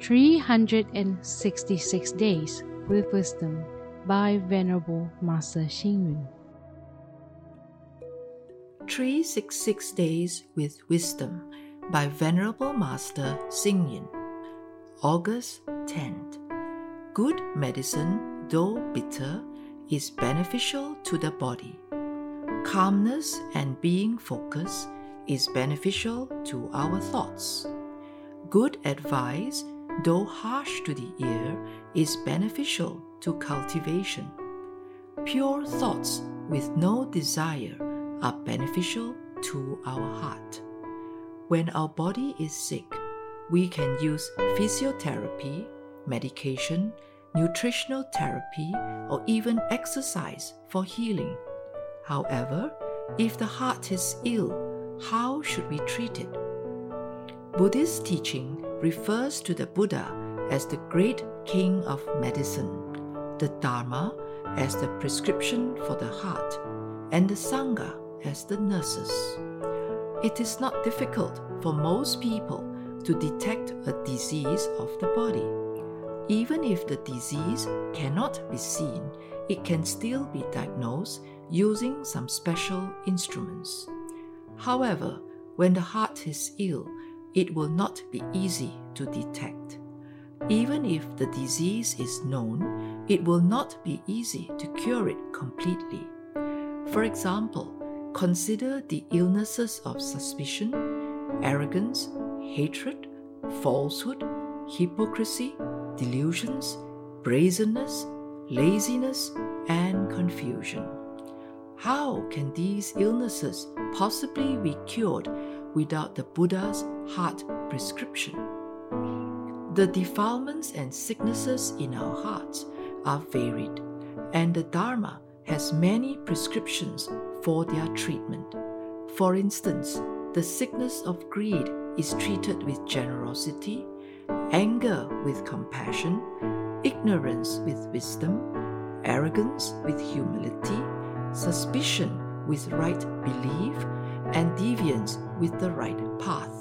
366 Days with Wisdom by Venerable Master Xing Yun. 366 Days with Wisdom by Venerable Master Xing Yun. August 10th. Good medicine, though bitter, is beneficial to the body. Calmness and being focused is beneficial to our thoughts. Good advice, though harsh to the ear, is beneficial to cultivation. Pure thoughts with no desire are beneficial to our heart. When our body is sick, we can use physiotherapy, medication, nutritional therapy, or even exercise for healing. However, if the heart is ill, how should we treat it? Buddhist teaching refers to the Buddha as the great king of medicine, the Dharma as the prescription for the heart, and the Sangha as the nurses. It is not difficult for most people to detect a disease of the body. Even if the disease cannot be seen, it can still be diagnosed using some special instruments. However, when the heart is ill, it will not be easy to detect. Even if the disease is known, it will not be easy to cure it completely. For example, consider the illnesses of suspicion, arrogance, hatred, falsehood, hypocrisy, delusions, brazenness, laziness, and confusion. How can these illnesses possibly be cured without the Buddha's heart prescription? The defilements and sicknesses in our hearts are varied, and the Dharma has many prescriptions for their treatment. For instance, the sickness of greed is treated with generosity, anger with compassion, ignorance with wisdom, arrogance with humility, suspicion with right belief, and deviance with the right path.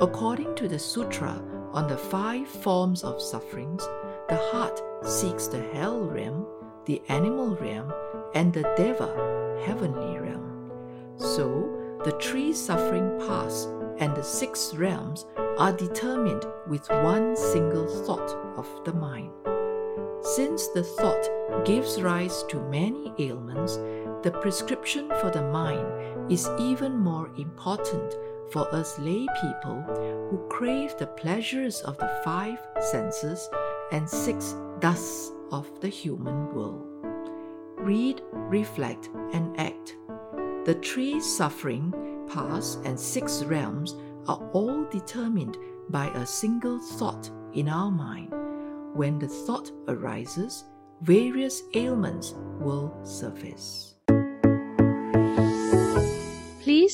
According to the Sutra on the five forms of sufferings, the heart seeks the hell realm, the animal realm, and the deva, heavenly realm. So, the three suffering paths and the six realms are determined with one single thought of the mind. Since the thought gives rise to many ailments, the prescription for the mind is even more important for us lay people who crave the pleasures of the five senses and six dusts of the human world. Read, reflect, and act. The three suffering, paths, and six realms are all determined by a single thought in our mind. When the thought arises, various ailments will surface.